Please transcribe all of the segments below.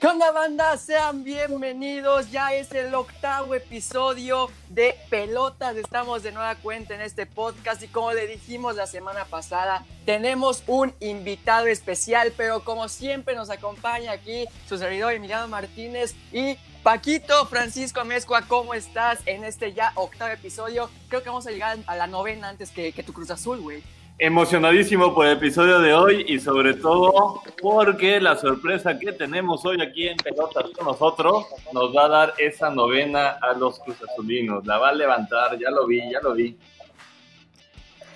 ¿Qué onda banda? Sean bienvenidos. Ya es el octavo episodio de Pelotas. Estamos de nueva cuenta en este podcast y como le dijimos la semana pasada, tenemos un invitado especial, pero como siempre nos acompaña aquí su servidor Emiliano Martínez y Paquito Francisco Mezcua. ¿Cómo estás en este ya octavo episodio? Creo que vamos a llegar a la novena antes que, que tu Cruz Azul, güey. Emocionadísimo por el episodio de hoy y sobre todo porque la sorpresa que tenemos hoy aquí en Pelotas con nosotros nos va a dar esa novena a los Cruz Azulinos. La va a levantar, ya lo vi, ya lo vi.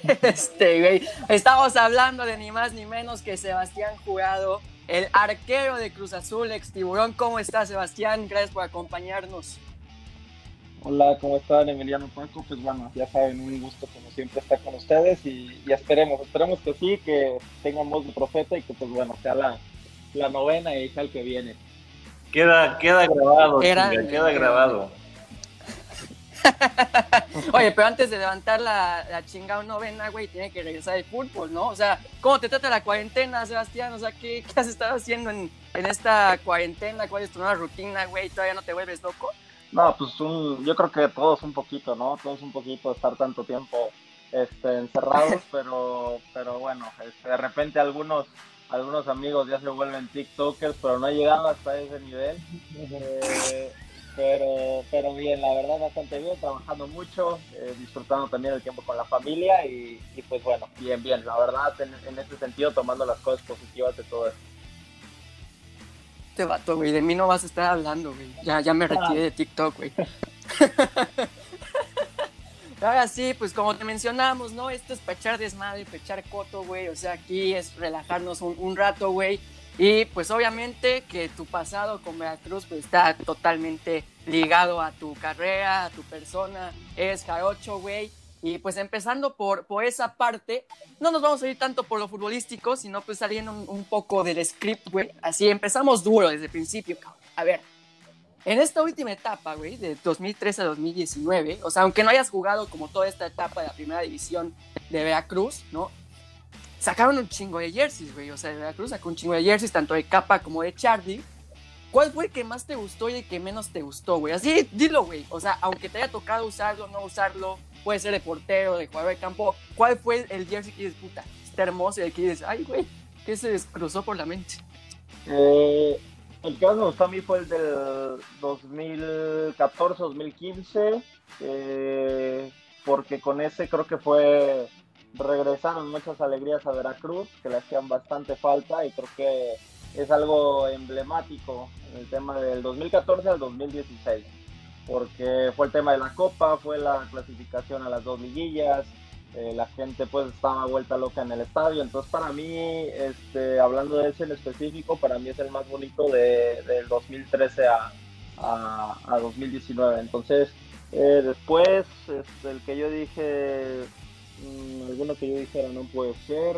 Este, güey, estamos hablando de ni más ni menos que Sebastián Jurado, el arquero de Cruz Azul, ex tiburón. ¿Cómo estás, Sebastián? Gracias por acompañarnos. Hola, ¿cómo están? Emiliano Paco, pues bueno, ya saben, un gusto como siempre estar con ustedes y, esperemos, esperemos que sí, que tengamos de profeta y que pues bueno, sea la, la novena y sea el que viene. Queda, queda grabado, queda grabado. Oye, pero antes de levantar la, la chingada novena, güey, tiene que regresar el fútbol, ¿no? O sea, ¿cómo te trata la cuarentena, Sebastián? O sea, ¿qué, qué has estado haciendo en, en esta cuarentena? ¿Cuál es tu nueva rutina, güey? ¿Todavía no te vuelves loco? No, pues un, yo creo que todos un poquito, ¿no? Todos un poquito estar tanto tiempo este, encerrados, pero, pero bueno, este, de repente algunos, algunos amigos ya se vuelven TikTokers, pero no he llegado hasta ese nivel. Eh, pero, pero bien, la verdad bastante bien, trabajando mucho, eh, disfrutando también el tiempo con la familia y, pues bueno, bien, bien, la verdad en, en ese sentido tomando las cosas positivas de todo esto este vato, güey, de mí no vas a estar hablando, güey. Ya, ya me retiré de TikTok, güey. Ahora sí, pues como te mencionamos, ¿no? Esto es pechar desmadre, pechar coto, güey. O sea, aquí es relajarnos un, rato, güey. Y pues obviamente que tu pasado con Veracruz pues está totalmente ligado a tu carrera, a tu persona. Eres jarocho, güey. Y pues empezando por, por esa parte, no nos vamos a ir tanto por lo futbolístico, sino pues saliendo un, poco del script, güey. Así empezamos duro desde el principio, cabrón. A ver, en esta última etapa, güey, de 2013 a 2019, o sea, aunque no hayas jugado como toda esta etapa de la primera división de Veracruz, ¿no? Sacaron un chingo de jerseys, güey. O sea, de Veracruz sacó un chingo de jerseys, tanto de capa como de Charlie. ¿Cuál fue el que más te gustó y el que menos te gustó, güey? Así, dilo, güey. O sea, aunque te haya tocado usarlo, no usarlo, puede ser de portero, de jugador de campo. ¿Cuál fue el jersey que dices, puta, está hermoso y el que dices, ay, güey, ¿qué se cruzó por la mente? Eh, el que más me gustó a mí fue el del 2014-2015, eh, porque con ese creo que fue, regresaron muchas alegrías a Veracruz, que le hacían bastante falta y creo que es algo emblemático el tema del 2014 al 2016 porque fue el tema de la copa, fue la clasificación a las dos liguillas, eh, la gente pues estaba vuelta loca en el estadio, entonces para mí, este, hablando de ese en específico, para mí es el más bonito de, del 2013 a, a, 2019, entonces eh, después este, el que yo dije, mmm, alguno que yo dijera no puede ser,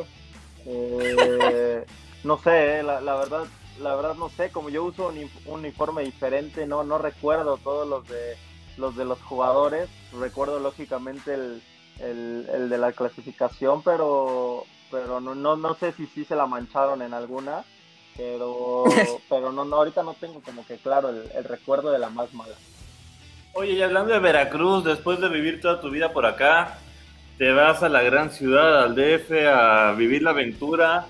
eh, no sé, la, la verdad la verdad no sé, como yo uso un uniforme diferente, no, no recuerdo todos los de los de los jugadores, recuerdo lógicamente el, el, de la clasificación, pero pero no, no, no sé si sí se la mancharon en alguna, pero pero no, no ahorita no tengo como que claro el, el recuerdo de la más mala. Oye, y hablando de Veracruz, después de vivir toda tu vida por acá, te vas a la gran ciudad, al DF, a vivir la aventura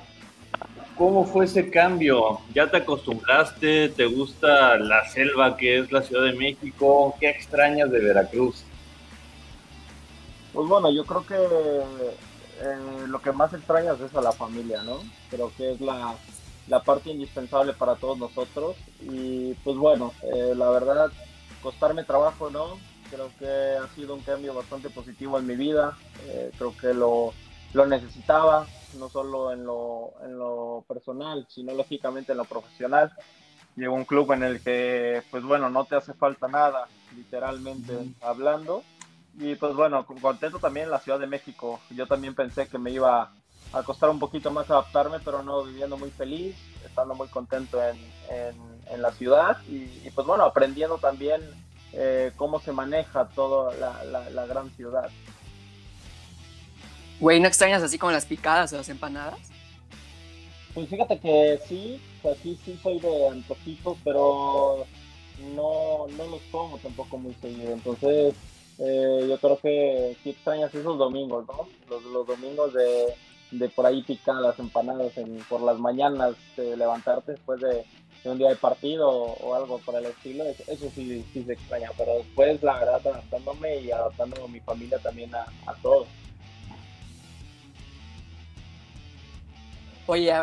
¿Cómo fue ese cambio? ¿Ya te acostumbraste? ¿Te gusta la selva que es la Ciudad de México? ¿Qué extrañas de Veracruz? Pues bueno, yo creo que eh, lo que más extrañas es a la familia, ¿no? Creo que es la, parte indispensable para todos nosotros. Y pues bueno, eh, la verdad, costarme trabajo, ¿no? Creo que ha sido un cambio bastante positivo en mi vida. Eh, creo que lo, lo necesitaba no solo en lo, en lo personal, sino lógicamente en lo profesional. Llegó un club en el que, pues bueno, no te hace falta nada, literalmente hablando. Y pues bueno, contento también en la Ciudad de México. Yo también pensé que me iba a costar un poquito más adaptarme, pero no, viviendo muy feliz, estando muy contento en, en, la ciudad y, pues bueno, aprendiendo también eh, cómo se maneja toda la, la, la gran ciudad. Güey, ¿no extrañas así como las picadas o las empanadas? Pues fíjate que sí, sea, sí, soy de antojitos, pero no, no los como tampoco muy seguido. Entonces, eh, yo creo que sí extrañas esos domingos, ¿no? Los, domingos de, de por ahí picadas, empanadas en, por las mañanas, de levantarte después de, un día de partido o, algo por el estilo, eso, sí, sí se extraña, pero después la verdad adaptándome y adaptando a mi familia también a, a todos. Oye,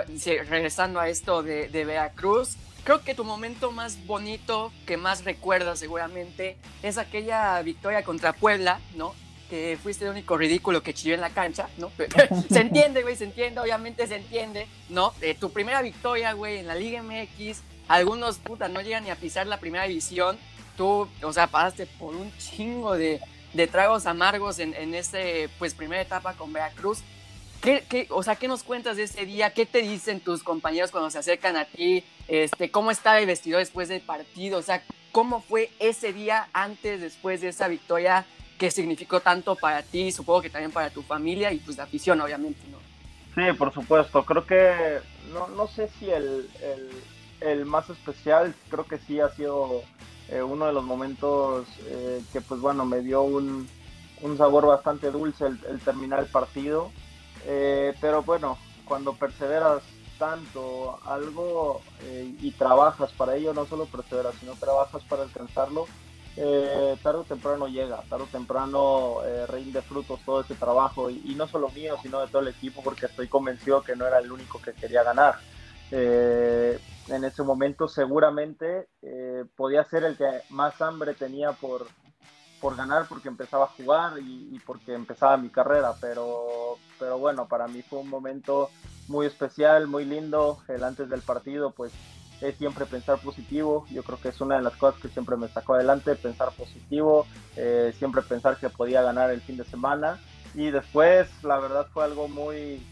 regresando a esto de, de, Veracruz, creo que tu momento más bonito, que más recuerdas seguramente, es aquella victoria contra Puebla, ¿no? Que fuiste el único ridículo que chilló en la cancha, ¿no? se entiende, güey, se entiende, obviamente se entiende, ¿no? Eh, tu primera victoria, güey, en la Liga MX, algunos, puta, no llegan ni a pisar la primera división, tú, o sea, pasaste por un chingo de, de tragos amargos en, en ese, pues, primera etapa con Veracruz. ¿Qué, o sea, ¿qué nos cuentas de ese día? ¿Qué te dicen tus compañeros cuando se acercan a ti? Este, ¿Cómo estaba el vestido después del partido? O sea, ¿cómo fue ese día antes, después de esa victoria que significó tanto para ti, supongo que también para tu familia y pues la afición, obviamente, ¿no? Sí, por supuesto. Creo que, no, no sé si el, el, el, más especial, creo que sí ha sido eh, uno de los momentos eh, que, pues bueno, me dio un, un sabor bastante dulce el, el terminar el partido. Eh, pero bueno, cuando perseveras tanto algo eh, y trabajas para ello, no solo perseveras, sino trabajas para alcanzarlo, eh, tarde o temprano llega, tarde o temprano rinde frutos todo ese trabajo y, no solo mío, sino de todo el equipo, porque estoy convencido que no era el único que quería ganar. en ese momento seguramente podía ser el que más hambre tenía por, por ganar porque empezaba a jugar y, porque empezaba mi carrera, pero, pero bueno, para mí fue un momento muy especial, muy lindo. El antes del partido, pues es siempre pensar positivo. Yo creo que es una de las cosas que siempre me sacó adelante, pensar positivo, eh, siempre pensar que podía ganar el fin de semana. Y después, la verdad, fue algo muy,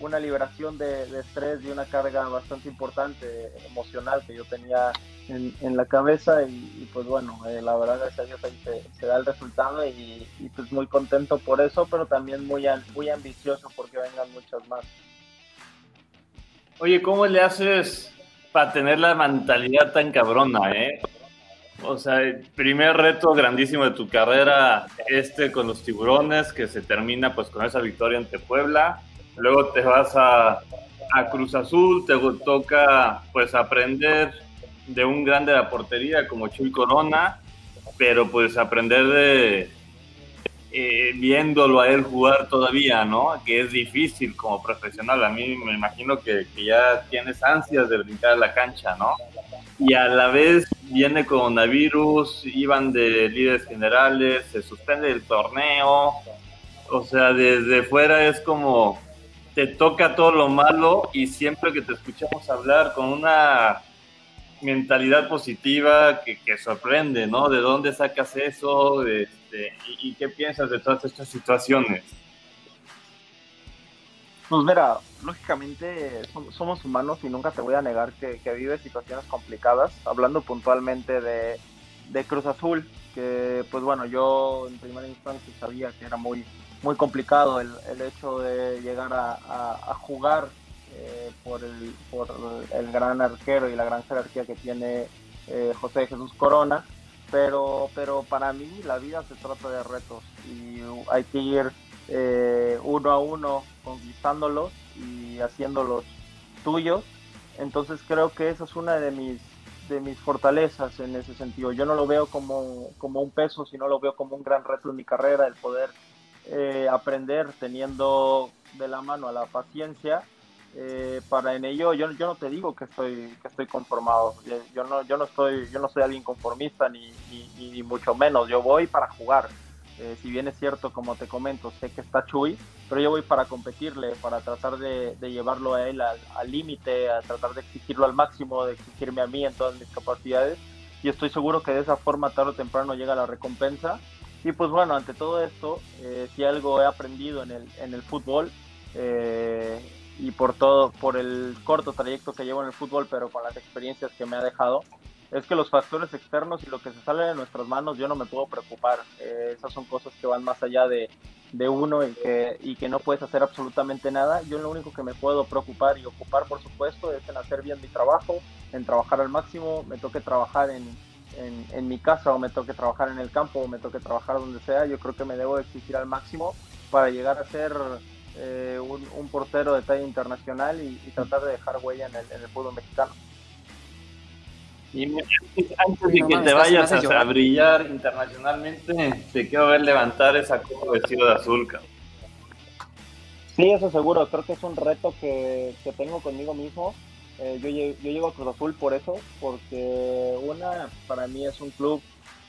una liberación de, estrés y una carga bastante importante emocional que yo tenía en, la cabeza y, pues bueno, eh, la verdad gracias a Dios ahí se, da el resultado y, pues muy contento por eso, pero también muy, muy ambicioso porque vengan muchas más. Oye, ¿cómo le haces para tener la mentalidad tan cabrona, eh? O sea, el primer reto grandísimo de tu carrera, este con los tiburones, que se termina pues con esa victoria ante Puebla luego te vas a, Cruz Azul, te toca pues aprender de un grande de la portería como Chuy Corona, pero pues aprender de eh, viéndolo a él jugar todavía, ¿no? Que es difícil como profesional. A mí me imagino que, que ya tienes ansias de brincar a la cancha, ¿no? Y a la vez viene coronavirus, iban de líderes generales, se suspende el torneo. O sea, desde fuera es como te toca todo lo malo y siempre que te escuchamos hablar con una mentalidad positiva que, sorprende, ¿no? ¿De dónde sacas eso? Este, y, qué piensas de todas estas situaciones? Pues mira, lógicamente somos humanos y nunca te voy a negar que, que vives situaciones complicadas, hablando puntualmente de, de Cruz Azul, que pues bueno, yo en primera instancia sabía que era muy muy complicado el, el hecho de llegar a, jugar eh, por, el, por el gran arquero y la gran jerarquía que tiene eh, José Jesús Corona, pero, pero para mí la vida se trata de retos y hay que ir eh, uno a uno conquistándolos y haciéndolos tuyos. Entonces creo que esa es una de mis, de mis fortalezas en ese sentido. Yo no lo veo como, como un peso, sino lo veo como un gran reto en mi carrera, el poder eh, aprender teniendo de la mano a la paciencia. Eh, para en ello yo, yo no te digo que estoy que estoy conformado yo no yo no estoy yo no soy alguien conformista ni, ni, mucho menos yo voy para jugar eh, si bien es cierto como te comento sé que está Chuy pero yo voy para competirle para tratar de, de llevarlo a él al límite a tratar de exigirlo al máximo de exigirme a mí en todas mis capacidades y estoy seguro que de esa forma tarde o temprano llega la recompensa y pues bueno, ante todo esto, eh, si algo he aprendido en el, en el fútbol, eh, y por todo, por el corto trayecto que llevo en el fútbol, pero con las experiencias que me ha dejado, es que los factores externos y lo que se sale de nuestras manos yo no me puedo preocupar. Eh, esas son cosas que van más allá de, de uno y que, y que no puedes hacer absolutamente nada. Yo lo único que me puedo preocupar y ocupar, por supuesto, es en hacer bien mi trabajo, en trabajar al máximo, me toque trabajar en, en, en mi casa o me toque trabajar en el campo o me toque trabajar donde sea. Yo creo que me debo exigir al máximo para llegar a ser eh, un, un, portero de talla internacional y, y, tratar de dejar huella en el, en el fútbol mexicano. Y antes de que te vayas a, a, brillar internacionalmente, te quiero ver levantar esa copa vestido de azul. Cabrón. Sí, eso seguro. Creo que es un reto que, que tengo conmigo mismo. Eh, yo, yo llego a Cruz Azul por eso, porque una, para mí es un club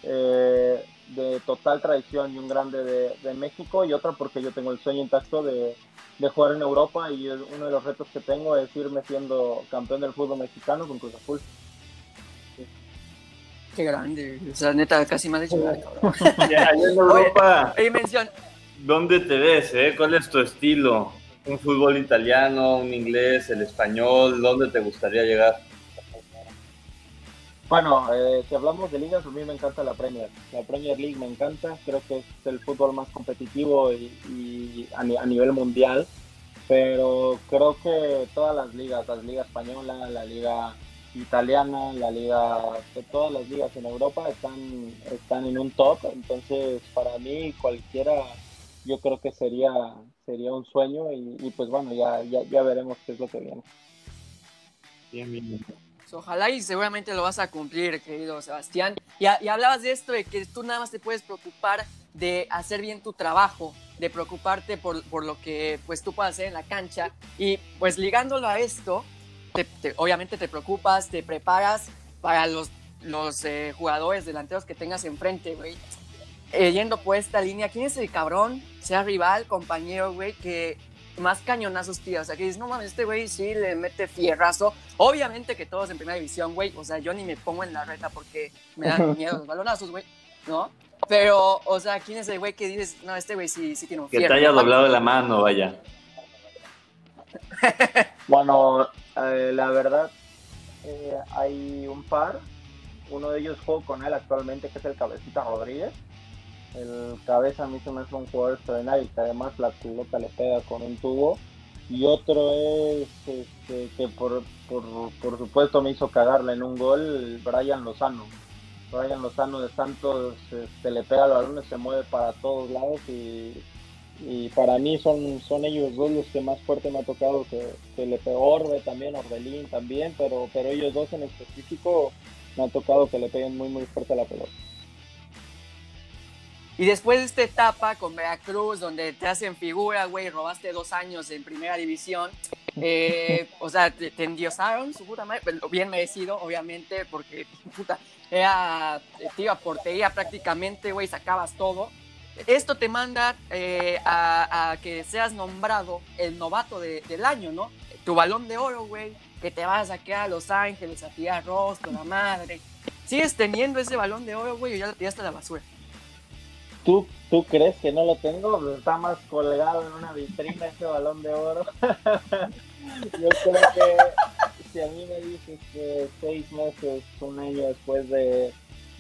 eh, de total tradición y un grande de, de, México, y otra porque yo tengo el sueño intacto de, de jugar en Europa y uno de los retos que tengo es irme siendo campeón del fútbol mexicano con Cruz Azul. Qué grande. O sea, neta, casi me ha dicho nada, cabrón. Ya, en Europa. Oye, mención. ¿Dónde te ves, eh? ¿Cuál es tu estilo? ¿Un fútbol italiano, un inglés, el español? ¿Dónde te gustaría llegar? Bueno, eh, si hablamos de ligas, a mí me encanta la Premier. La Premier League me encanta, creo que es el fútbol más competitivo y, y a, a, nivel mundial, pero creo que todas las ligas, la liga española, la liga italiana, la liga, todas las ligas en Europa están, están en un top, entonces para mí cualquiera yo creo que sería, sería un sueño y, y pues bueno, ya, ya, ya, veremos qué es lo que viene. Bien, bien, bien. Ojalá y seguramente lo vas a cumplir, querido Sebastián. Y, y, hablabas de esto, de que tú nada más te puedes preocupar de hacer bien tu trabajo, de preocuparte por, por lo que pues tú puedas hacer en la cancha. Y pues ligándolo a esto, te, te, obviamente te preocupas, te preparas para los, los eh, jugadores delanteros que tengas enfrente, güey. Eh, yendo por esta línea, ¿quién es el cabrón, sea rival, compañero, güey, que más cañonazos tira? O sea, que dices, no mames, este güey sí le mete fierrazo. Obviamente que todos en primera división, güey. O sea, yo ni me pongo en la reta porque me dan miedo los balonazos, güey, ¿no? Pero, o sea, ¿quién es el güey que dices, no, este güey sí, sí tiene un fierro? Que te haya doblado la mano, vaya. bueno, eh, la verdad, eh, hay un par. Uno de ellos juego con él actualmente, que es el Cabecita Rodríguez. El Cabeza a mí se me hace un jugador extraordinario que además la pelota le pega con un tubo. Y otro es este, que por, por, por, supuesto me hizo cagarle en un gol, Brian Lozano. Brian Lozano de Santos este, le pega al balón se mueve para todos lados y y para mí son, son ellos dos los que más fuerte me ha tocado que, que le pegó también, Orbelín también, pero, pero ellos dos en específico me ha tocado que le peguen muy muy fuerte la pelota. Y después de esta etapa con Veracruz, donde te hacen figura, güey, robaste dos años en primera división, eh, o sea, te, endiosaron, su puta madre, bien merecido, obviamente, porque, puta, era, te iba portería prácticamente, güey, sacabas todo esto te manda eh, a, a, que seas nombrado el novato de, del año, ¿no? Tu balón de oro, güey, que te vas a quedar a Los Ángeles a tirar rostro, la madre. ¿Sigues teniendo ese balón de oro, güey, o ya lo tiraste a la basura? ¿Tú, ¿Tú crees que no lo tengo? Está más colgado en una vitrina ese balón de oro. Yo creo que si a mí me dices que seis meses, un año después de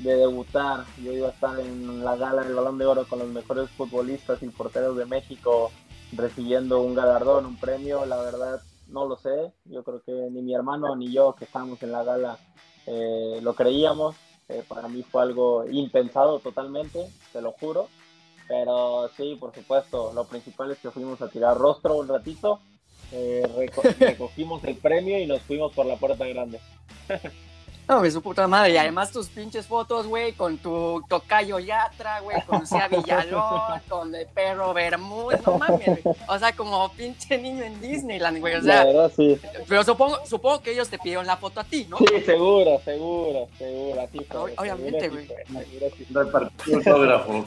de debutar. Yo iba a estar en la gala del Balón de Oro con los mejores futbolistas y porteros de México recibiendo un galardón, un premio. La verdad, no lo sé. Yo creo que ni mi hermano ni yo que estábamos en la gala eh, lo creíamos. Eh, para mí fue algo impensado totalmente, te lo juro. Pero sí, por supuesto, lo principal es que fuimos a tirar rostro un ratito, eh, reco recogimos el premio y nos fuimos por la puerta grande. No, es su puta madre. Y además tus pinches fotos, güey, con tu tocayo Yatra, güey, con Cia Villalón, con el perro Bermúdez, no mames, güey. O sea, como pinche niño en Disneyland, güey. O sea, la verdad, sí. Pero supongo, supongo que ellos te pidieron la foto a ti, ¿no? Sí, seguro, seguro, seguro. Fue, Obviamente, güey. Repartir autógrafos.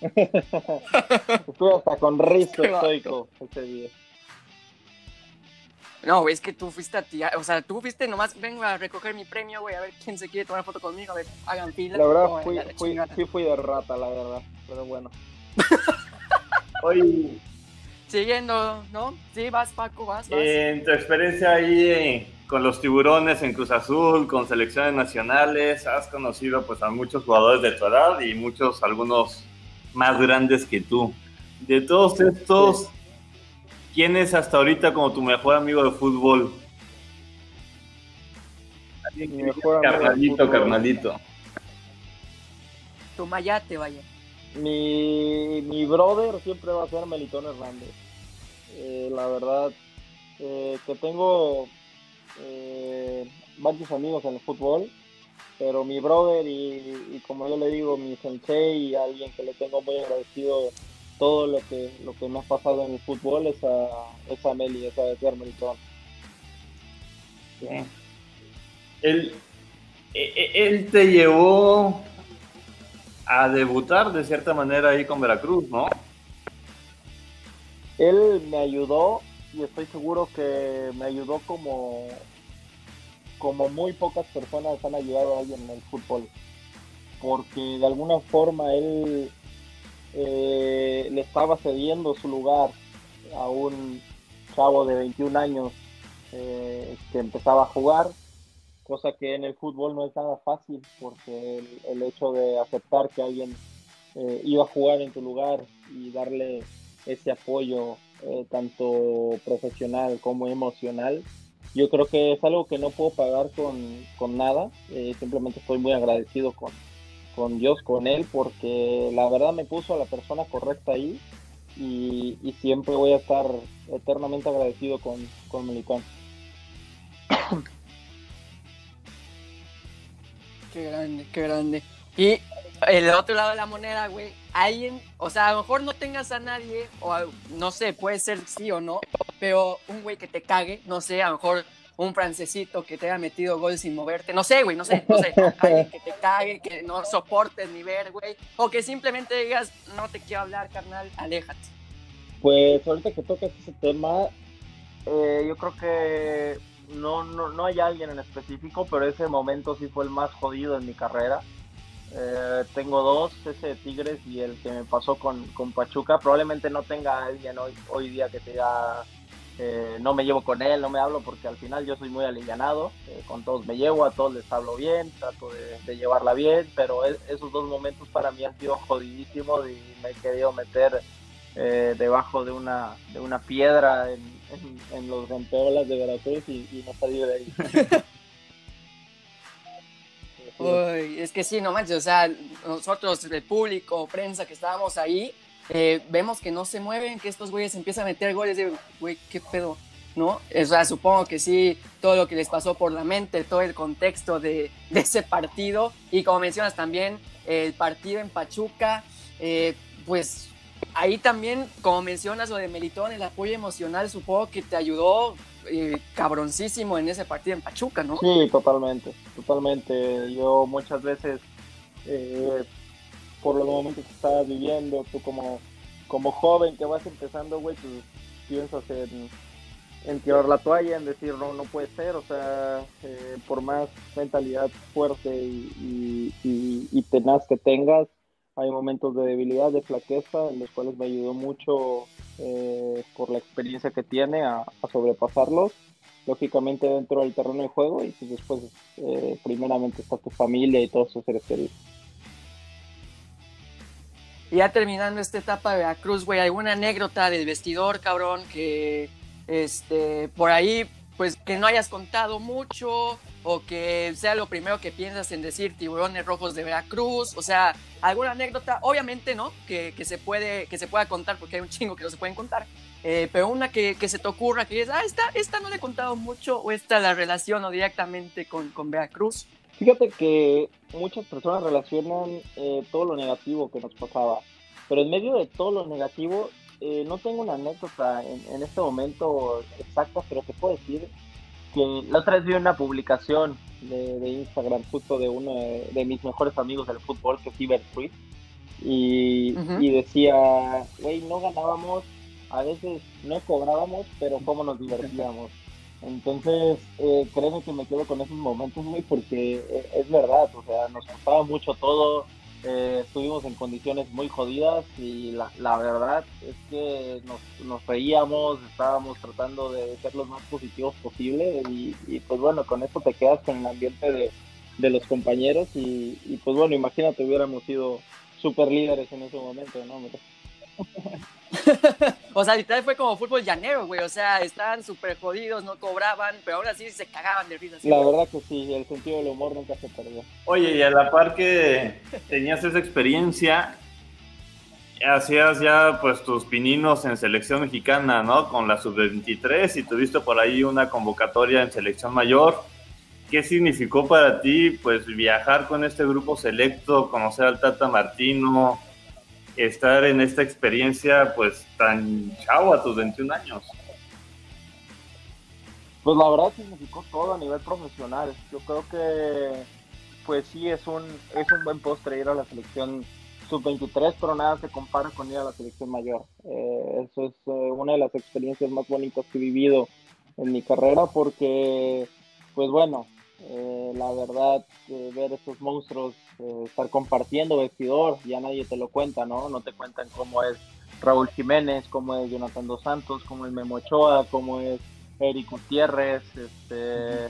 Estuve hasta con Risto estoico ese día. No, es que tú fuiste a ti, o sea, tú fuiste nomás, vengo a recoger mi premio, güey, a ver quién se quiere tomar foto conmigo, a ver, hagan fila. La verdad, fui, fui, sí fui de rata, la verdad, pero bueno. Oye. Siguiendo, ¿no? Sí, vas, Paco, vas, vas. En tu experiencia ahí con los tiburones en Cruz Azul, con selecciones nacionales, has conocido pues a muchos jugadores de tu edad y muchos, algunos más grandes que tú. De todos estos, ¿quién es hasta ahorita como tu mejor amigo de fútbol? Mi mejor carnalito, carnalito. Tu mayate, vaya. Mi, mi brother siempre va a ser Melitón Hernández. Eh, la verdad, eh, que tengo eh, varios amigos en el fútbol, pero mi brother y, como yo le digo, mi sensei y alguien que le tengo muy agradecido todo lo que lo que me ha pasado en el fútbol es a, es a Meli, es a Melitón. Él, e, e, él te llevó a debutar de cierta manera ahí con Veracruz, ¿no? Él me ayudó y estoy seguro que me ayudó como, como muy pocas personas han ayudado a alguien en el fútbol. Porque de alguna forma él eh, le estaba cediendo su lugar a un chavo de 21 años eh, que empezaba a jugar, cosa que en el fútbol no es nada fácil, porque el, hecho de aceptar que alguien eh, iba a jugar en tu lugar y darle ese apoyo eh, tanto profesional como emocional. Yo creo que es algo que no puedo pagar con, nada, eh, simplemente estoy muy agradecido con, con Dios, con Él, porque la verdad me puso a la persona correcta ahí y, siempre voy a estar eternamente agradecido con, con Melicón. Qué grande, qué grande. Y el otro lado de la moneda, güey, alguien, o sea, a lo mejor no tengas a nadie, o no sé, puede ser sí o no, pero un güey que te cague, no sé, a lo mejor un francesito que te haya metido gol sin moverte, no sé, güey, no sé, no sé, alguien que te cague, que no soportes ni ver, güey, o que simplemente digas, no te quiero hablar, carnal, aléjate. Pues ahorita que tocas ese tema, eh, yo creo que no, no, no hay alguien en específico, pero ese momento sí fue el más jodido en mi carrera eh, tengo dos, ese de Tigres y el que me pasó con, Pachuca. Probablemente no tenga alguien hoy, hoy día que te diga, eh, no me llevo con él, no me hablo, porque al final yo soy muy alivianado. Eh, con todos me llevo, a todos les hablo bien, trato de, llevarla bien, pero esos dos momentos para mí han sido jodidísimos y me he querido meter debajo de una, de una piedra en, los rompeolas de Veracruz y, y no salir de ahí. Uy, es que sí, no manches, o sea, nosotros, el público, prensa que estábamos ahí, eh, vemos que no se mueven, que estos güeyes empiezan a meter goles, de, güey, ¿qué pedo? ¿No? O sea, supongo que sí, todo lo que les pasó por la mente, todo el contexto de, de ese partido, y como mencionas también, el partido en Pachuca, eh, pues ahí también, como mencionas lo de Melitón, el apoyo emocional, supongo que te ayudó eh, cabroncísimo en ese partido en Pachuca, ¿no? Sí, totalmente, totalmente. Yo muchas veces, eh, por los momentos que estabas viviendo, tú como, como joven que vas empezando, güey, tú piensas en, en tirar la toalla, en decir, no, no puede ser, o sea, eh, por más mentalidad fuerte y, y tenaz que tengas, hay momentos de debilidad, de flaqueza, en los cuales me ayudó mucho eh, por la experiencia que tiene a, sobrepasarlos. Lógicamente dentro del terreno de juego y pues después eh, primeramente está tu familia y todos sus seres queridos. Ya terminando esta etapa de Veracruz, güey, ¿alguna anécdota del vestidor, cabrón, que este, por ahí, pues que no hayas contado mucho o que sea lo primero que piensas en decir tiburones rojos de Veracruz, o sea, alguna anécdota, obviamente, ¿no? Que, se, puede, que se pueda contar, porque hay un chingo que no se pueden contar, eh, pero una que, se te ocurra, que dices, ah, esta, esta no le he contado mucho, o esta la relaciono directamente con, con Veracruz. Fíjate que muchas personas relacionan eh, todo lo negativo que nos pasaba, pero en medio de todo lo negativo, eh, no tengo una anécdota en, en este momento exacta, pero te puedo decir la otra vez vi una publicación de, Instagram justo de uno de, mis mejores amigos del fútbol, que es Iber y, y decía, güey, no ganábamos, a veces no cobrábamos, pero cómo nos divertíamos. Entonces, eh, créeme que me quedo con esos momentos, güey, porque eh, es verdad, o sea, nos costaba mucho todo, eh, estuvimos en condiciones muy jodidas y la, la verdad es que nos, nos, reíamos, estábamos tratando de ser los más positivos posible y, pues bueno, con eso te quedas con el ambiente de, de los compañeros y, y, pues bueno, imagínate hubiéramos sido super líderes en ese momento, ¿no? o sea, literal fue como fútbol llanero, güey. O sea, estaban súper jodidos, no cobraban, pero ahora sí se cagaban de risa. La verdad que sí, el sentido del humor nunca se perdió. Oye, y a la par que tenías esa experiencia, hacías ya pues tus pininos en selección mexicana, ¿no? Con la sub-23 y tuviste por ahí una convocatoria en selección mayor. ¿Qué significó para ti pues viajar con este grupo selecto, conocer al Tata Martino, estar en esta experiencia pues tan chavo a tus 21 años? Pues la verdad significó todo a nivel profesional. Yo creo que pues sí es un, es un buen postre ir a la selección sub-23, pero nada se compara con ir a la selección mayor. Eh, eso es eh, una de las experiencias más bonitas que he vivido en mi carrera porque, pues bueno, eh, la verdad, ver estos monstruos, estar compartiendo vestidor, ya nadie te lo cuenta, ¿no? No te cuentan cómo es Raúl Jiménez, cómo es Jonathan Dos Santos, cómo es Memo Ochoa, cómo es Eric Gutiérrez, este,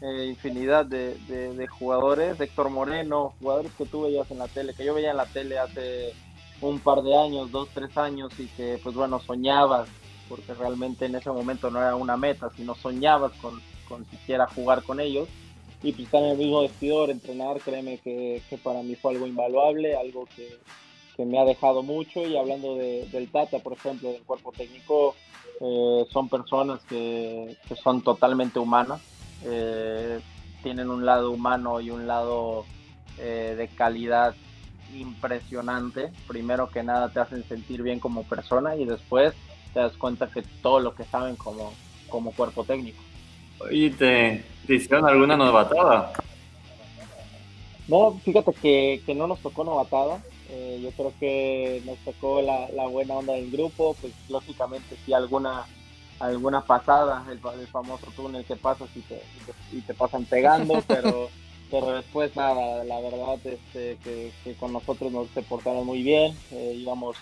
eh, infinidad de, de, jugadores, Héctor Moreno, jugadores que tú veías en la tele, que yo veía en la tele hace un par de años, dos, tres años, y que pues bueno, soñabas, porque realmente en ese momento no era una meta, sino soñabas con con siquiera jugar con ellos. Y pues estar en el mismo vestidor, entrenar, créeme que, para mí fue algo invaluable, algo que, me ha dejado mucho. Y hablando del Tata, por ejemplo, del cuerpo técnico, eh, son personas que, son totalmente humanas, eh, tienen un lado humano y un lado eh, de calidad impresionante. Primero que nada te hacen sentir bien como persona y después te das cuenta que todo lo que saben como, como cuerpo técnico. ¿Y ¿te, hicieron alguna novatada? No, fíjate que, no nos tocó novatada. Eh, yo creo que nos tocó la, buena onda del grupo, pues lógicamente sí alguna alguna pasada, el, famoso túnel que pasas y te, y te, pasan pegando, pero pero después nada, la verdad este, que, con nosotros nos se portaron muy bien, eh, íbamos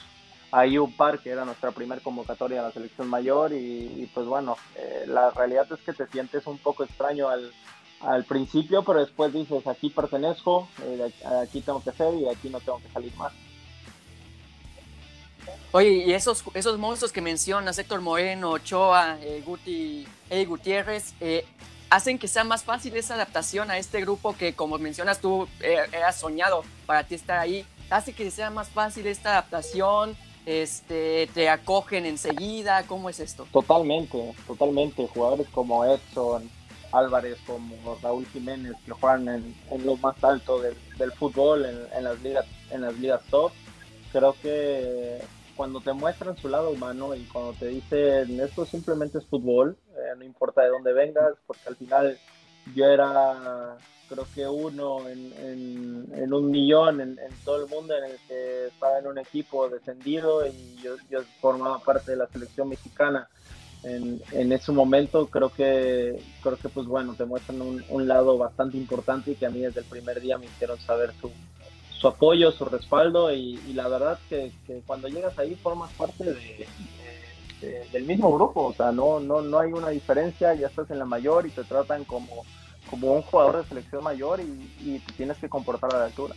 a UPAR, que era nuestra primera convocatoria a la selección mayor y, pues bueno, eh, la realidad es que te sientes un poco extraño al, al principio, pero después dices, aquí pertenezco, eh, aquí tengo que ser y aquí no tengo que salir más. Oye, y esos, esos monstruos que mencionas, Héctor Moreno, Ochoa, eh, Guti, Gutiérrez, hacen que sea más fácil esa adaptación a este grupo que, como mencionas tú, eras soñado para ti estar ahí. Hace que sea más fácil esta adaptación, este, te acogen enseguida? ¿Cómo es esto? Totalmente, totalmente. Jugadores como Edson, Álvarez, como Raúl Jiménez, que juegan en, lo más alto del, fútbol, en, las ligas, en las ligas top. Creo que cuando te muestran su lado humano y cuando te dicen esto simplemente es fútbol, eh, no importa de dónde vengas, porque al final yo era creo que uno en, un millón en, todo el mundo en el que estaba en un equipo descendido y yo, formaba parte de la selección mexicana. En, ese momento creo que creo que pues bueno te muestran un, lado bastante importante y que a mí desde el primer día me hicieron saber su, su apoyo su respaldo y, la verdad que, que, cuando llegas ahí formas parte de, del mismo grupo o sea no no no hay una diferencia ya estás en la mayor y te tratan como como un jugador de selección mayor y, te tienes que comportar a la altura.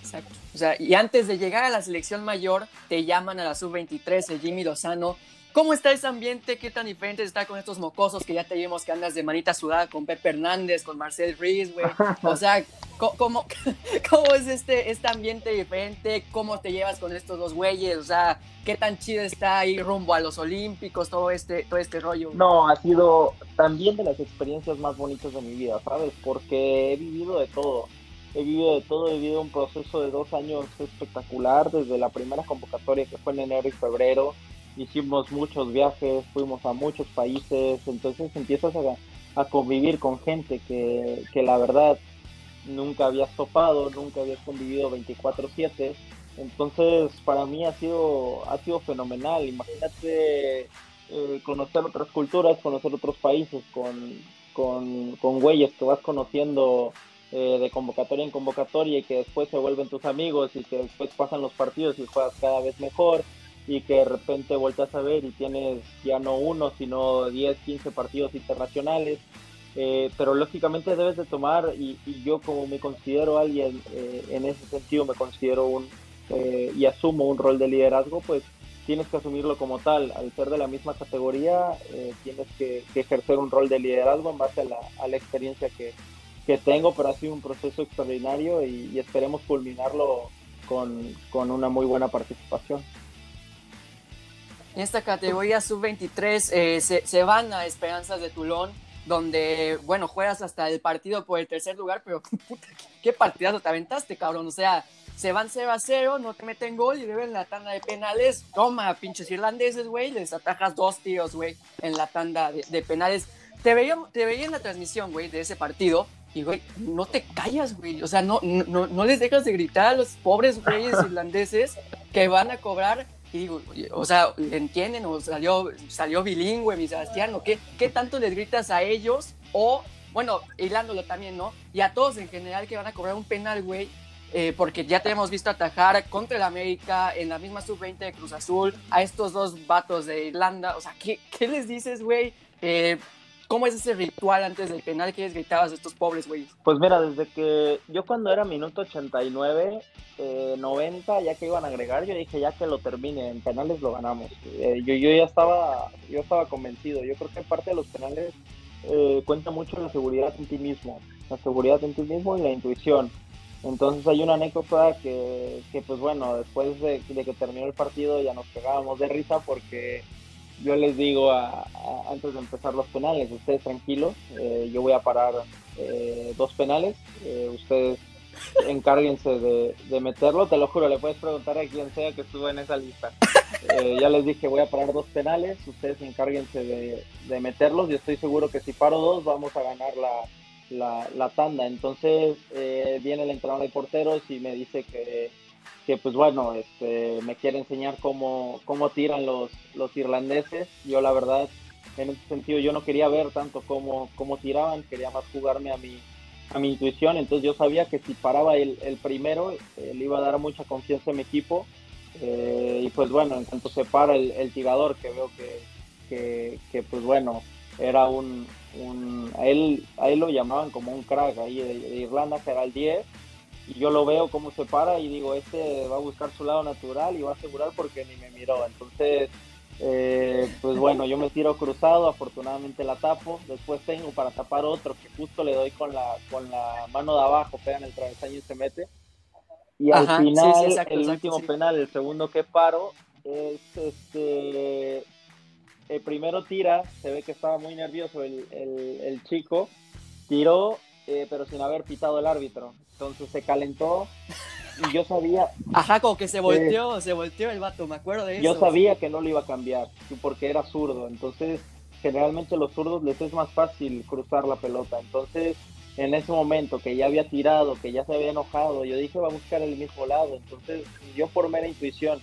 Exacto. O sea, y antes de llegar a la selección mayor, te llaman a la sub-23, el Jimmy Lozano. ¿Cómo está ese ambiente? ¿Qué tan diferente está con estos mocosos que ya te vimos que andas de manita sudada con Pepe Hernández, con Marcel Ruiz, güey? O sea, ¿cómo, ¿cómo es este, este ambiente diferente? ¿Cómo te llevas con estos dos güeyes? O sea, ¿qué tan chido está ahí rumbo a los Olímpicos, todo este, todo este rollo? No, ha sido también de las experiencias más bonitas de mi vida, ¿sabes? Porque he vivido de todo he vivido de todo, he vivido un proceso de dos años espectacular, desde la primera convocatoria que fue en enero y febrero, hicimos muchos viajes, fuimos a muchos países, entonces empiezas a, convivir con gente que, la verdad nunca habías topado, nunca habías convivido 24/7. Entonces, para mí ha sido, ha sido fenomenal. Imagínate eh, conocer otras culturas, conocer otros países con, con, con güeyes que vas conociendo eh, de convocatoria en convocatoria y que después se vuelven tus amigos y que después pasan los partidos y juegas cada vez mejor y que de repente volteas a ver y tienes ya no uno, sino 10, 15 partidos internacionales. Eh, pero lógicamente debes de tomar, y, yo como me considero alguien, eh, en ese sentido me considero un, eh, y asumo un rol de liderazgo, pues tienes que asumirlo como tal. Al ser de la misma categoría, tienes que, ejercer un rol de liderazgo en base a la, a la experiencia que, que, tengo, pero ha sido un proceso extraordinario y, y esperemos culminarlo con, con una muy buena participación. En esta categoría sub-23 eh, se, van a Esperanzas de Tulón, donde, bueno, juegas hasta el partido por el tercer lugar, pero puta, qué partidazo te aventaste, cabrón. O sea, se van 0 a 0, no te meten gol y deben la tanda de penales. Toma, pinches irlandeses, güey, les atajas dos tiros, güey, en la tanda de, penales. Te veía, te veía en la transmisión, güey, de ese partido. Y, güey, no te callas, güey. O sea, no, no, no les dejas de gritar a los pobres güeyes irlandeses que van a cobrar y digo, o sea, ¿entienden? ¿O salió, salió bilingüe, mi Sebastián? ¿O qué, qué tanto les gritas a ellos? O, bueno, hilándolo también, ¿no? Y a todos en general que van a cobrar un penal, güey, eh, porque ya te hemos visto atajar contra el América en la misma sub-20 de Cruz Azul, a estos dos vatos de Irlanda. O sea, ¿qué, qué les dices, güey? Eh, ¿Cómo es ese ritual antes del penal que les gritabas a estos pobres güeyes? Pues mira, desde que yo cuando era minuto 89, 90, eh, ya que iban a agregar, yo dije ya que lo termine, en penales lo ganamos. Eh, yo, yo ya estaba, yo estaba convencido. Yo creo que parte de los penales eh, cuenta mucho la seguridad en ti mismo, la seguridad en ti mismo y la intuición. Entonces hay una anécdota que, que pues bueno, después de, de que terminó el partido ya nos pegábamos de risa porque yo les digo antes de empezar los penales, ustedes tranquilos, eh, yo voy a parar eh, dos penales, eh, ustedes encárguense de, meterlo, te lo juro, le puedes preguntar a quien sea que estuvo en esa lista. ya les dije, voy a parar dos penales, ustedes encárguense de, de, meterlos y estoy seguro que si paro dos vamos a ganar la, la tanda. Entonces viene el entrenador de porteros y me dice que que pues bueno, este, me quiere enseñar cómo, cómo tiran los, los irlandeses. Yo la verdad, en ese sentido, yo no quería ver tanto cómo, cómo tiraban, quería más jugarme a mi, a mi intuición. Entonces yo sabía que si paraba el, el primero, eh, le iba a dar mucha confianza a mi equipo. Eh, y pues bueno, en cuanto se para el, tirador, que veo que, que, pues bueno, era un, un, a, él, a lo llamaban como un crack ahí de, de Irlanda, que era el 10 y yo lo veo cómo se para y digo, este va a buscar su lado natural y va a asegurar porque ni me miró. Entonces, eh, pues bueno, yo me tiro cruzado, afortunadamente la tapo, después tengo para tapar otro que justo le doy con la, con la mano de abajo, pega en el travesaño y se mete. Y al final, el último penal, el segundo que paro, es este el primero tira, se ve que estaba muy nervioso el, el, el chico, tiró, eh, pero sin haber pitado el árbitro. Entonces se calentó y yo sabía. Ajá, como que se volteó, se volteó el vato, me acuerdo de eso. Yo sabía que no lo iba a cambiar, porque era zurdo. Entonces, generalmente a los zurdos les es más fácil cruzar la pelota. Entonces, en ese momento que ya había tirado, que ya se había enojado, yo dije va a buscar el mismo lado. Entonces, yo por mera intuición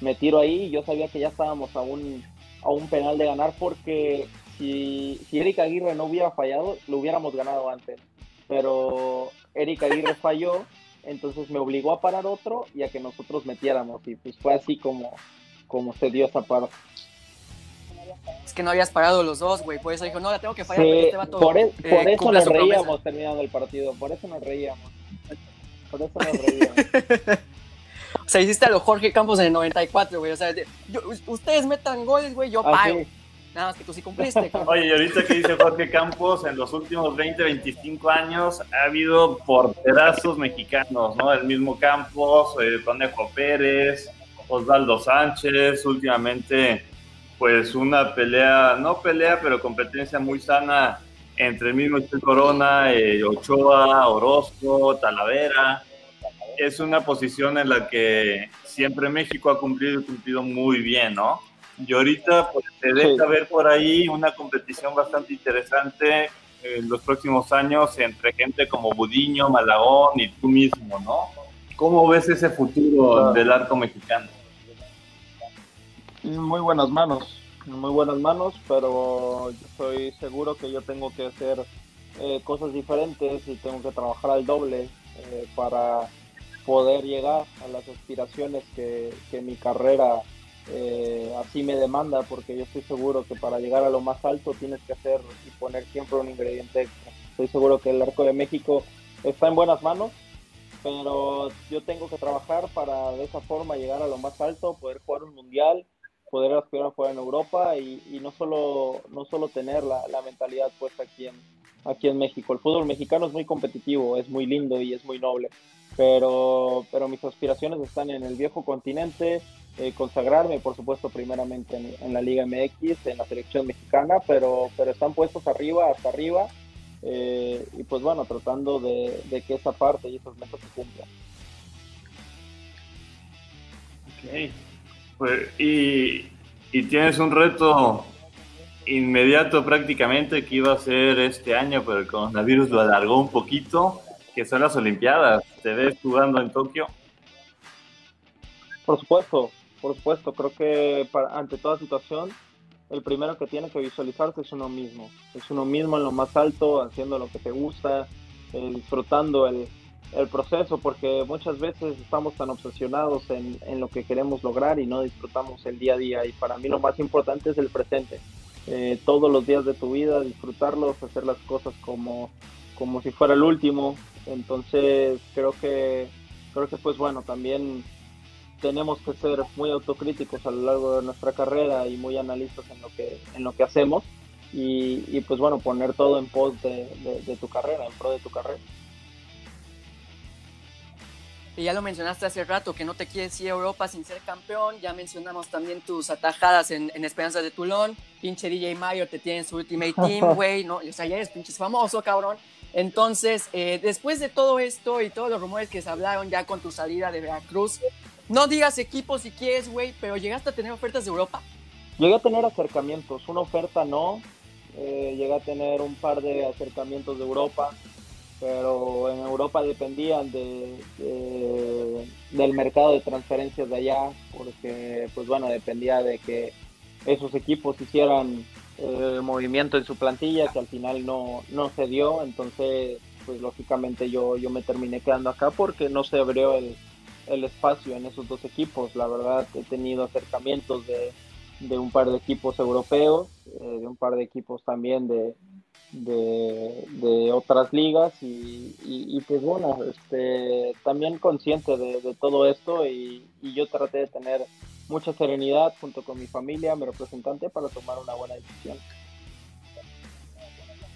me tiro ahí y yo sabía que ya estábamos a un, a un penal de ganar porque si, si Eric Aguirre no hubiera fallado, lo hubiéramos ganado antes. Pero Erika Aguirre falló, entonces me obligó a parar otro y a que nosotros metiéramos. Y pues fue así como, como se dio esa parte. Es que no habías parado los dos, güey. Por eso dijo, no, la tengo que fallar porque este vato. Por, e-, por eh, eso nos reíamos terminando el partido. Por eso nos reíamos. Por eso nos reíamos. o sea, hiciste a los Jorge Campos en el 94, güey. O sea, ustedes metan goles, güey, yo ah, pago. Nada más que tú sí cumpliste. Oye, y ahorita que dice Jorge Campos, en los últimos 20, 25 años ha habido porterazos mexicanos, ¿no? El mismo Campos, eh, Conejo Pérez, Osvaldo Sánchez, últimamente, pues una pelea, no pelea, pero competencia muy sana entre el mismo Corona, eh, Ochoa, Orozco, Talavera. Es una posición en la que siempre México ha cumplido y cumplido muy bien, ¿no? Y ahorita pues, se deja ver por ahí una competición bastante interesante en los próximos años entre gente como Budiño, Malagón y tú mismo, ¿no? ¿Cómo ves ese futuro del arco mexicano? Muy buenas manos, muy buenas manos, pero yo estoy seguro que yo tengo que ser eh, cosas diferentes y tengo que trabajar al doble eh, para poder llegar a las aspiraciones que, que mi carrera eh, así me demanda, porque yo estoy seguro que para llegar a lo más alto tienes que hacer y poner siempre un ingrediente extra. Estoy seguro que el Arco de México está en buenas manos, pero yo tengo que trabajar para de esa forma llegar a lo más alto, poder jugar un mundial, poder aspirar a jugar en Europa y, no solo no solo tener la, la, mentalidad puesta aquí en aquí en México. El fútbol mexicano es muy competitivo, es muy lindo y es muy noble, pero pero mis aspiraciones están en el viejo continente, eh, consagrarme, por supuesto, primeramente en, en, la Liga MX, en la selección mexicana, pero pero están puestos arriba, hasta arriba eh, y pues bueno, tratando de, de, que esa parte y esos metas se cumplan. Ok, pues, y, y tienes un reto inmediato prácticamente que iba a ser este año, pero el coronavirus lo alargó un poquito, que son las Olimpiadas. ¿Te ves jugando en Tokio? Por supuesto, por supuesto. Creo que para, ante toda situación el primero que tiene que visualizarse es uno mismo. Es uno mismo en lo más alto, haciendo lo que te gusta, eh, disfrutando el, el, proceso, porque muchas veces estamos tan obsesionados en, lo que queremos lograr y no disfrutamos el día a día. Y para mí lo más importante es el presente. Eh, todos los días de tu vida, disfrutarlos, hacer las cosas como, como si fuera el último. Entonces creo que, creo que pues bueno, también tenemos que ser muy autocríticos a lo largo de nuestra carrera y muy analistas en lo que, en lo que hacemos y, y pues bueno, poner todo en pos de, de, de, tu carrera, en pro de tu carrera. Y ya lo mencionaste hace rato, que no te quieres ir a Europa sin ser campeón. Ya mencionamos también tus atajadas en, en Esperanza de Tulón. Pinche DJ Mario te tiene en su Ultimate Team, güey. ¿no? O sea, ya eres pinche famoso, cabrón. Entonces, eh, después de todo esto y todos los rumores que se hablaron ya con tu salida de Veracruz, no digas equipo si quieres, güey, pero llegaste a tener ofertas de Europa. Llegué a tener acercamientos, una oferta no. Eh, llegué a tener un par de acercamientos de Europa, pero en Europa dependían de, de, del mercado de transferencias de allá, porque, pues bueno, dependía de que esos equipos hicieran eh, movimiento en su plantilla, que al final no, no se dio. Entonces, pues lógicamente yo, yo me terminé quedando acá porque no se abrió el el espacio en esos dos equipos. La verdad, he tenido acercamientos de, de un par de equipos europeos, eh, de un par de equipos también de, de, otras ligas y, pues bueno, este, también consciente de, de todo esto y, y, yo traté de tener mucha serenidad junto con mi familia, mi representante, para tomar una buena decisión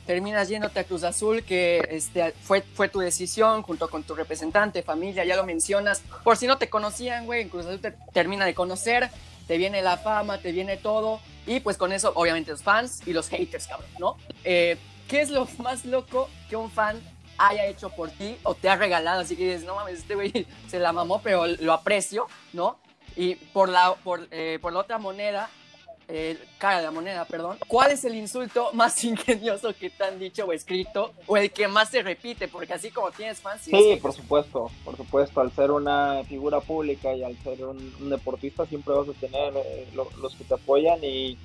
terminas yéndote a Cruz Azul, que este, fue, fue tu decisión junto con tu representante, familia, ya lo mencionas. Por si no te conocían, güey, en Cruz Azul te termina de conocer, te viene la fama, te viene todo. Y pues con eso, obviamente, los fans y los haters, cabrón, ¿no? Eh, ¿Qué es lo más loco que un fan haya hecho por ti o te ha regalado? Así que dices, no mames, este güey se la mamó, pero lo aprecio, ¿no? Y por la, por, eh, por la otra moneda, eh, cara de la moneda, perdón. ¿Cuál es el insulto más ingenioso que te han dicho o escrito o el que más se repite? Porque así como tienes fans. Sí, sí por supuesto, por supuesto. Al ser una figura pública y al ser un, un deportista siempre vas a tener eh, lo, los que te apoyan y,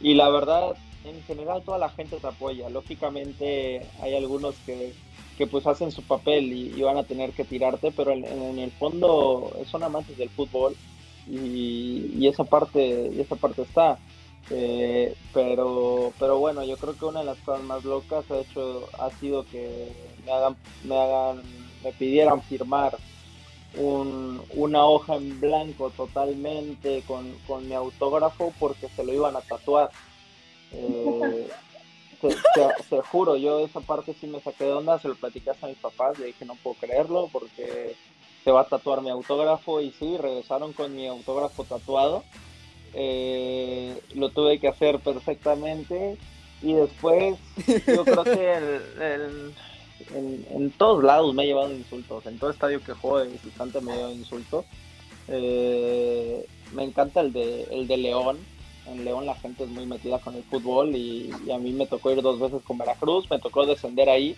y la verdad, en general toda la gente te apoya. Lógicamente hay algunos que, que pues hacen su papel y, y, van a tener que tirarte, pero en, en el fondo son amantes del fútbol y, y, esa parte y esa parte está. Eh, pero pero bueno yo creo que una de las cosas más locas ha hecho ha sido que me hagan me hagan me pidieran firmar un, una hoja en blanco totalmente con, con, mi autógrafo porque se lo iban a tatuar. Eh, te, te, te, juro yo esa parte sí me saqué de onda se lo platicé a mis papás le dije no puedo creerlo porque se va a tatuar mi autógrafo y sí, regresaron con mi autógrafo tatuado. Eh, lo tuve que hacer perfectamente y después yo creo que el, el, en, en, todos lados me ha llevado insultos, en todo estadio que juego de visitante me ha llevado insultos. Eh, me encanta el de, el de León, en León la gente es muy metida con el fútbol y, y, a mí me tocó ir dos veces con Veracruz, me tocó descender ahí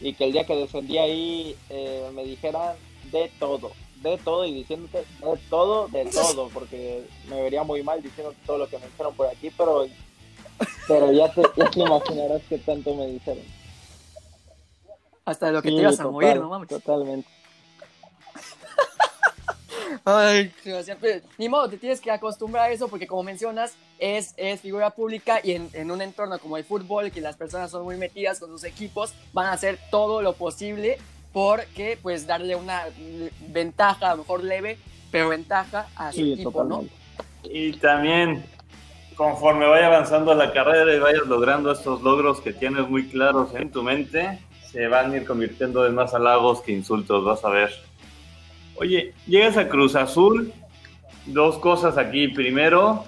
y que el día que descendí ahí eh, me dijeran de todo, de todo y diciéndote de todo, de todo, porque me vería muy mal diciendo todo lo que me dijeron por aquí, pero, pero ya, te, ya te imaginarás que tanto me dijeron. hasta de lo que te ibas a morir, no mames. Totalmente. Ay, siempre, ni modo, te tienes que acostumbrar a eso porque como mencionas, es, es figura pública y en, en, un entorno como el fútbol, que las personas son muy metidas con sus equipos, van a hacer todo lo posible porque pues darle una ventaja, a lo mejor leve, pero ventaja a su equipo, ¿no? Y también conforme vaya avanzando la carrera y vayas logrando estos logros que tienes muy claros en tu mente, se van a ir convirtiendo en más halagos que insultos, vas a ver. Oye, llegas a Cruz Azul, dos cosas aquí. Primero,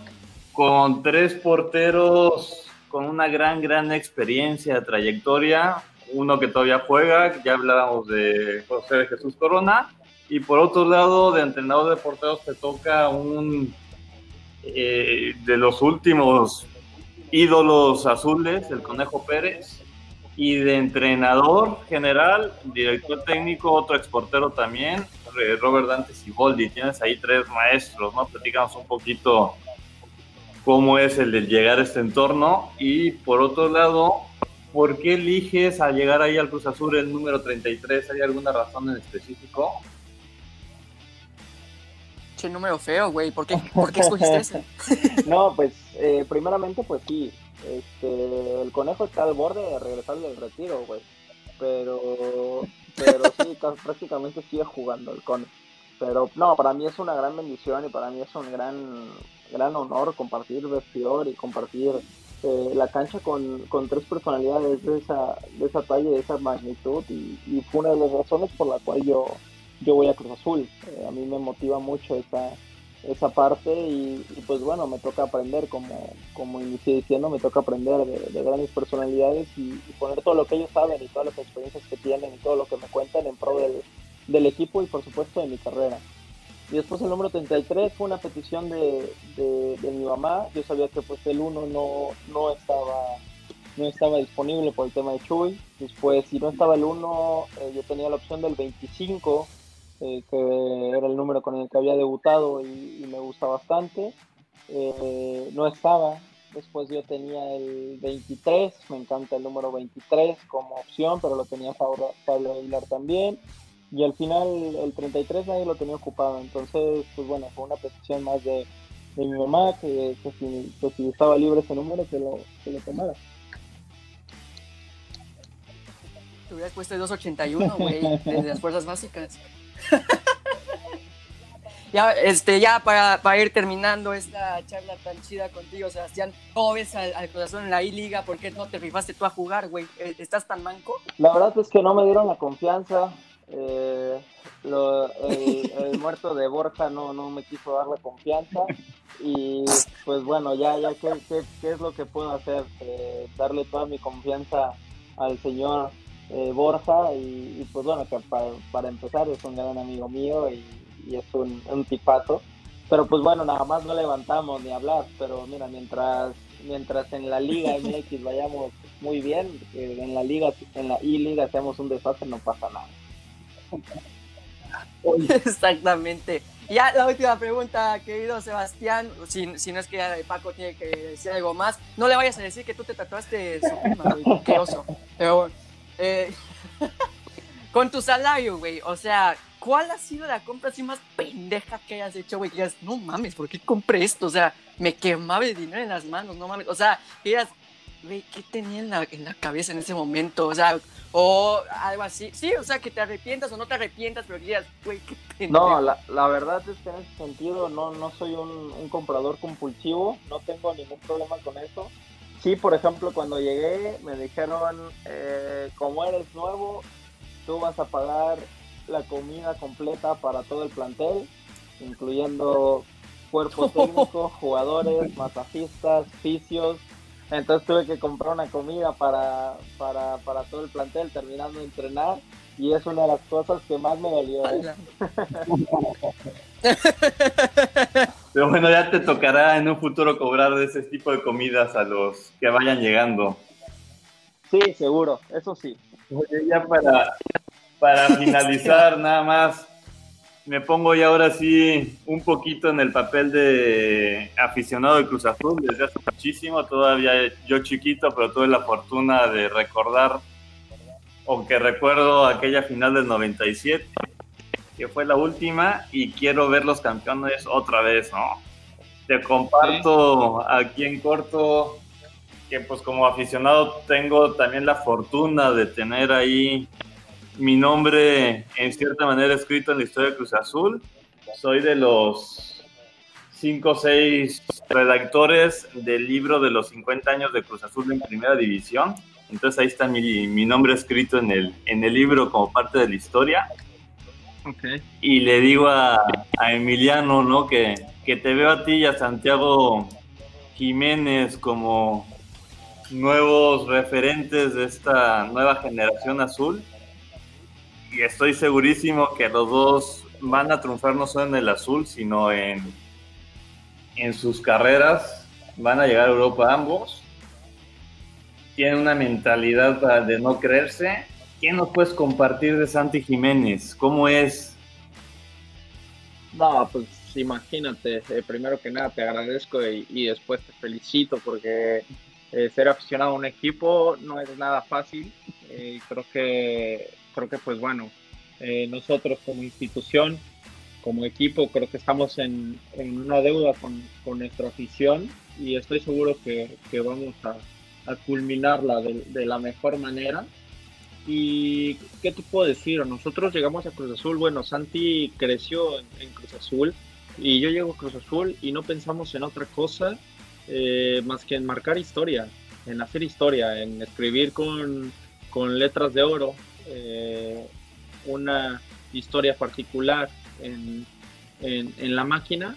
con tres porteros con una gran, gran experiencia, trayectoria. Uno que todavía juega, ya hablábamos de José Jesús Corona. Y por otro lado, de entrenador de porteros te toca un eh, de los últimos ídolos azules, el Conejo Pérez. Y de entrenador general, director técnico, otro exportero también, Robert Dante Siboldi. Tienes ahí tres maestros, ¿no? Platícanos un poquito cómo es el de llegar a este entorno. Y por otro lado, ¿por qué eliges a llegar ahí al Cruz Azul el número 33? ¿Hay alguna razón en específico? Che, número feo, güey. ¿Por qué, ¿Por qué escogiste ese? no, pues, eh, primeramente, pues sí. Este, el conejo está al borde de regresar del retiro, güey. Pero pero sí, prácticamente sigue jugando el Cone. Pero no, para mí es una gran bendición y para mí es un gran, gran honor compartir vestidor y compartir eh, la cancha con, con, tres personalidades de esa, de esa talla y de esa magnitud y, y, fue una de las razones por la cual yo, yo voy a Cruz Azul. Eh, a mí me motiva mucho esa, esa parte y, pues bueno, me toca aprender, como, como inicié diciendo, me toca aprender de, grandes personalidades y, poner todo lo que ellos saben y todas las experiencias que tienen y todo lo que me cuentan en pro del, del equipo y por supuesto de mi carrera. Y después el número 33 fue una petición de, de, mi mamá, yo sabía que pues el 1 no, no, estaba, no estaba disponible por el tema de Chuy, después si no estaba el 1 eh, yo tenía la opción del 25 eh, que era el número con el que había debutado y, me gusta bastante. Eh, no estaba, después yo tenía el 23, me encanta el número 23 como opción, pero lo tenía Pablo, Aguilar también. Y al final el 33 nadie lo tenía ocupado, entonces pues bueno, fue una petición más de, mi mamá que, si, estaba libre ese número que lo, que lo tomara. Te hubieras puesto el 281, güey, de las fuerzas básicas. ya, este, ya para, para, ir terminando esta charla tan chida contigo, Sebastián, ¿cómo ves al, corazón en la I-Liga? ¿Por qué no te rifaste tú a jugar, güey? ¿E-, ¿Estás tan manco? La verdad es que no me dieron la confianza. Eh, el, muerto de Borja no, no me quiso dar la confianza. Y pues bueno, ya, ya, ¿qué, qué, es lo que puedo hacer? Eh, darle toda mi confianza al señor eh, Borja y, pues bueno, que para, empezar es un gran amigo mío y, es un, un, tipazo. Pero pues bueno, nada más no levantamos ni hablar, pero mira, mientras mientras en la Liga MX vayamos muy bien, eh, en la Liga, en la I-Liga hacemos un desastre, no pasa nada. Exactamente. Ya la última pregunta, querido Sebastián, si, si, no es que Paco tiene que decir algo más, no le vayas a decir que tú te tatuaste su firma, qué oso. Pero bueno. Eh, con tu salario, güey. O sea, ¿cuál ha sido la compra así más pendeja que hayas hecho, güey? Que digas, no mames, ¿por qué compré esto? O sea, me quemaba el dinero en las manos, no mames. O sea, digas, güey, ¿qué tenía en la, en la cabeza en ese momento? O sea, o algo así. Sí, o sea, que te arrepientas o no te arrepientas, pero digas, güey, qué pendejo. No, la, la, verdad es que en ese sentido no, no soy un, un comprador compulsivo, no tengo ningún problema con eso Sí, por ejemplo, cuando llegué me dijeron, eh, como eres nuevo, tú vas a pagar la comida completa para todo el plantel, incluyendo cuerpo técnico, jugadores, masajistas, fisios. Entonces tuve que comprar una comida para, para, para todo el plantel terminando de entrenar y es una de las cosas que más me dolió. ¿eh? Pero bueno, ya te tocará en un futuro cobrar de ese tipo de comidas a los que vayan llegando. Sí, seguro, eso sí. ya para, para finalizar, nada más, me pongo ya ahora sí un poquito en el papel de aficionado de Cruz Azul desde hace muchísimo, todavía yo chiquito, pero tuve la fortuna de recordar o que recuerdo aquella final del 97, que fue la última, y quiero ver los campeones otra vez, ¿no? Te comparto aquí en corto que pues como aficionado tengo también la fortuna de tener ahí mi nombre en cierta manera escrito en la historia de Cruz Azul. Soy de los cinco o seis redactores del libro de los 50 años de Cruz Azul en Primera División. Entonces ahí está mi, mi nombre escrito en el, en el libro como parte de la historia. Okay. Y le digo a, a Emiliano, ¿no? Que, que, te veo a ti y a Santiago Jiménez como nuevos referentes de esta nueva generación azul. Y estoy segurísimo que los dos van a triunfar no solo en el azul, sino en, en sus carreras. Van a llegar a Europa ambos. Tienen una mentalidad de no creerse. ¿Qué nos puedes compartir de Santi Jiménez? ¿Cómo es? No, pues imagínate, eh, primero que nada te agradezco y, después te felicito porque eh, ser aficionado a un equipo no es nada fácil. Eh, creo que, creo que pues bueno, eh, nosotros como institución, como equipo, creo que estamos en, en una deuda con, con, nuestra afición y estoy seguro que, que vamos a, a culminarla de, la mejor manera. ¿Y qué te puedo decir? Nosotros llegamos a Cruz Azul, bueno, Santi creció en, en Cruz Azul y yo llego a Cruz Azul y no pensamos en otra cosa eh, más que en marcar historia, en hacer historia, en escribir con, con letras de oro eh, una historia particular en, en, en, la máquina.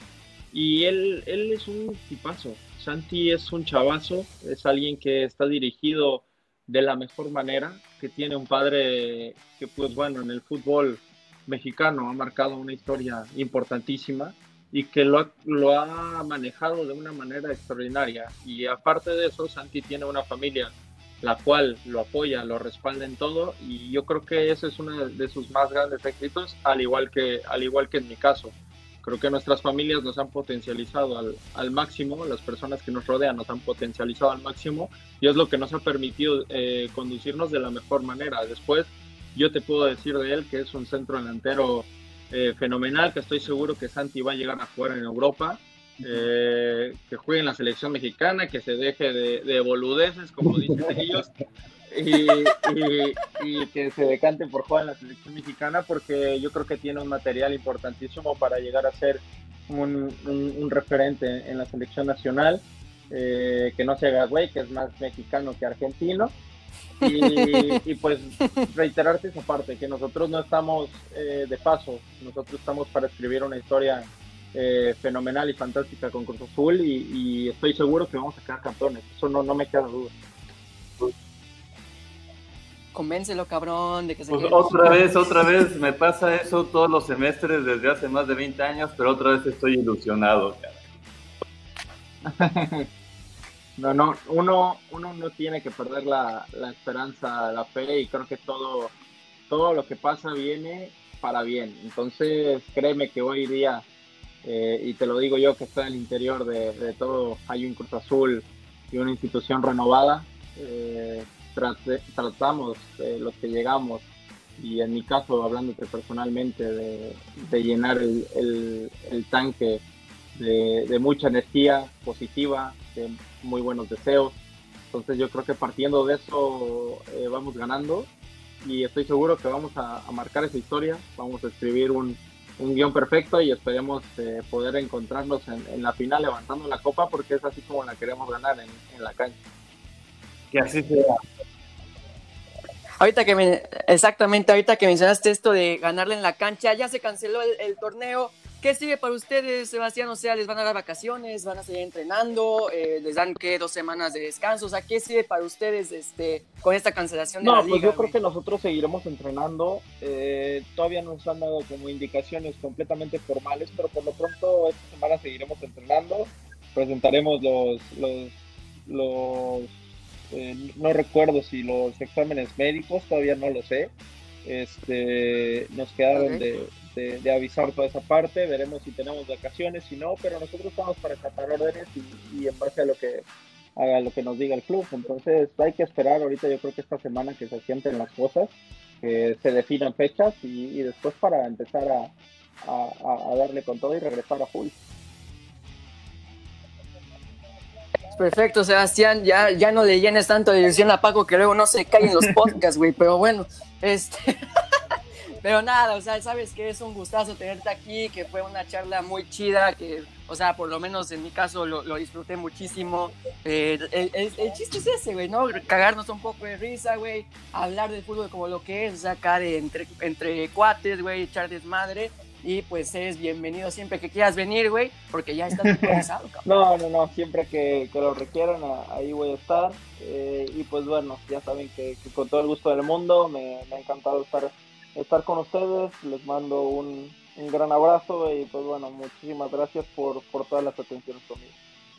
Y él, él es un tipazo. Santi es un chavazo, es alguien que está dirigido de la mejor manera, que tiene un padre que, pues bueno, en el fútbol mexicano ha marcado una historia importantísima y que lo ha, lo ha manejado de una manera extraordinaria. Y aparte de eso, Santi tiene una familia la cual lo apoya, lo respalda en todo y yo creo que ese es uno de sus más grandes éxitos, al igual que, al igual que en mi caso. Creo que nuestras familias nos han potencializado al, al máximo, las personas que nos rodean nos han potencializado al máximo y es lo que nos ha permitido eh, conducirnos de la mejor manera. Después, yo te puedo decir de él que es un centro delantero eh, fenomenal, que estoy seguro que Santi va a llegar a jugar en Europa, eh, que juegue en la selección mexicana, que se deje de, de boludeces, como dicen ellos, y, y, y, que se decante por jugar en la selección mexicana, porque yo creo que tiene un material importantísimo para llegar a ser un, un, un referente en la selección nacional, eh, que no se haga güey, que es más mexicano que argentino. Y, y, pues reiterarte esa parte, que nosotros no estamos eh, de paso, nosotros estamos para escribir una historia eh, fenomenal y fantástica con Cruz Azul y, y, estoy seguro que vamos a quedar campeones, eso no, no me queda duda. Convéncelo, cabrón, de que se pues Otra vez, otra vez, me pasa eso todos los semestres desde hace más de 20 años, pero otra vez estoy ilusionado. No, no, uno, uno no tiene que perder la, la, esperanza, la fe y creo que todo, todo lo que pasa viene para bien. Entonces, créeme que hoy día, eh, y te lo digo yo que estoy en el interior de, de todo, hay un Cruz Azul y una institución renovada, eh, tratamos eh, los que llegamos, y en mi caso, hablándote personalmente, de, de llenar el, el, el tanque de, de, mucha energía positiva, de muy buenos deseos. Entonces yo creo que partiendo de eso eh, vamos ganando y estoy seguro que vamos a, a, marcar esa historia, vamos a escribir un, un guion perfecto y esperemos eh, poder encontrarnos en, en, la final levantando la copa porque es así como la queremos ganar en, en la cancha. Que así sea. Ahorita que me, exactamente, ahorita que mencionaste esto de ganarle en la cancha, ya se canceló el, el torneo, ¿Qué sigue para ustedes, Sebastián? O sea, ¿les van a dar vacaciones? ¿Van a seguir entrenando? Eh, ¿Les dan qué? ¿Dos semanas de descanso? O sea, ¿qué sigue para ustedes este, con esta cancelación de no, la liga? pues yo creo que nosotros seguiremos entrenando. Eh, todavía nos han dado como indicaciones completamente formales, pero por lo pronto esta semana seguiremos entrenando. Presentaremos los, los, los eh, no recuerdo si los exámenes médicos, todavía no lo sé. Este, nos quedaron okay. de de, de, avisar toda esa parte, veremos si tenemos vacaciones, si no, pero nosotros estamos para acatar órdenes y, y, en base a lo que a lo que nos diga el club. Entonces hay que esperar ahorita, yo creo que esta semana que se sienten las cosas, que se definan fechas y, después para empezar a, a, darle con todo y regresar a full. Perfecto, Sebastián. Ya, ya no le llenes tanto de ilusión a Paco que luego no se cae en los podcasts, güey. Pero bueno, este. pero nada, o sea, sabes que es un gustazo tenerte aquí, que fue una charla muy chida, que, o sea, por lo menos en mi caso lo, disfruté muchísimo. Eh, el, chiste es ese, güey, ¿no? Cagarnos un poco de risa, güey. Hablar de fútbol como lo que es, sacar entre, entre cuates, güey, echar desmadre. Y pues eres bienvenido siempre que quieras venir, güey, porque ya estás cansado, cabrón. No, no, no, siempre que, lo requieran, ahí voy a estar. Eh, y pues bueno, ya saben que, con todo el gusto del mundo, me, ha encantado estar, estar con ustedes. Les mando un, gran abrazo y pues bueno, muchísimas gracias por, por todas las atenciones conmigo.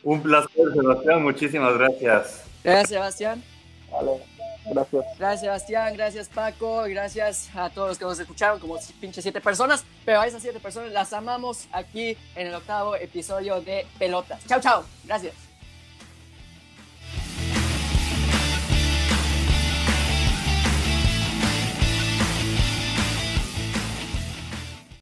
Un placer, Sebastián, muchísimas gracias. Gracias, Sebastián. Vale. Gracias. Gracias, Sebastián. Gracias, Paco. Gracias a todos los que nos escucharon, como pinche siete personas. Pero a esas siete personas las amamos aquí en el octavo episodio de Pelotas. Chao, chao. Gracias.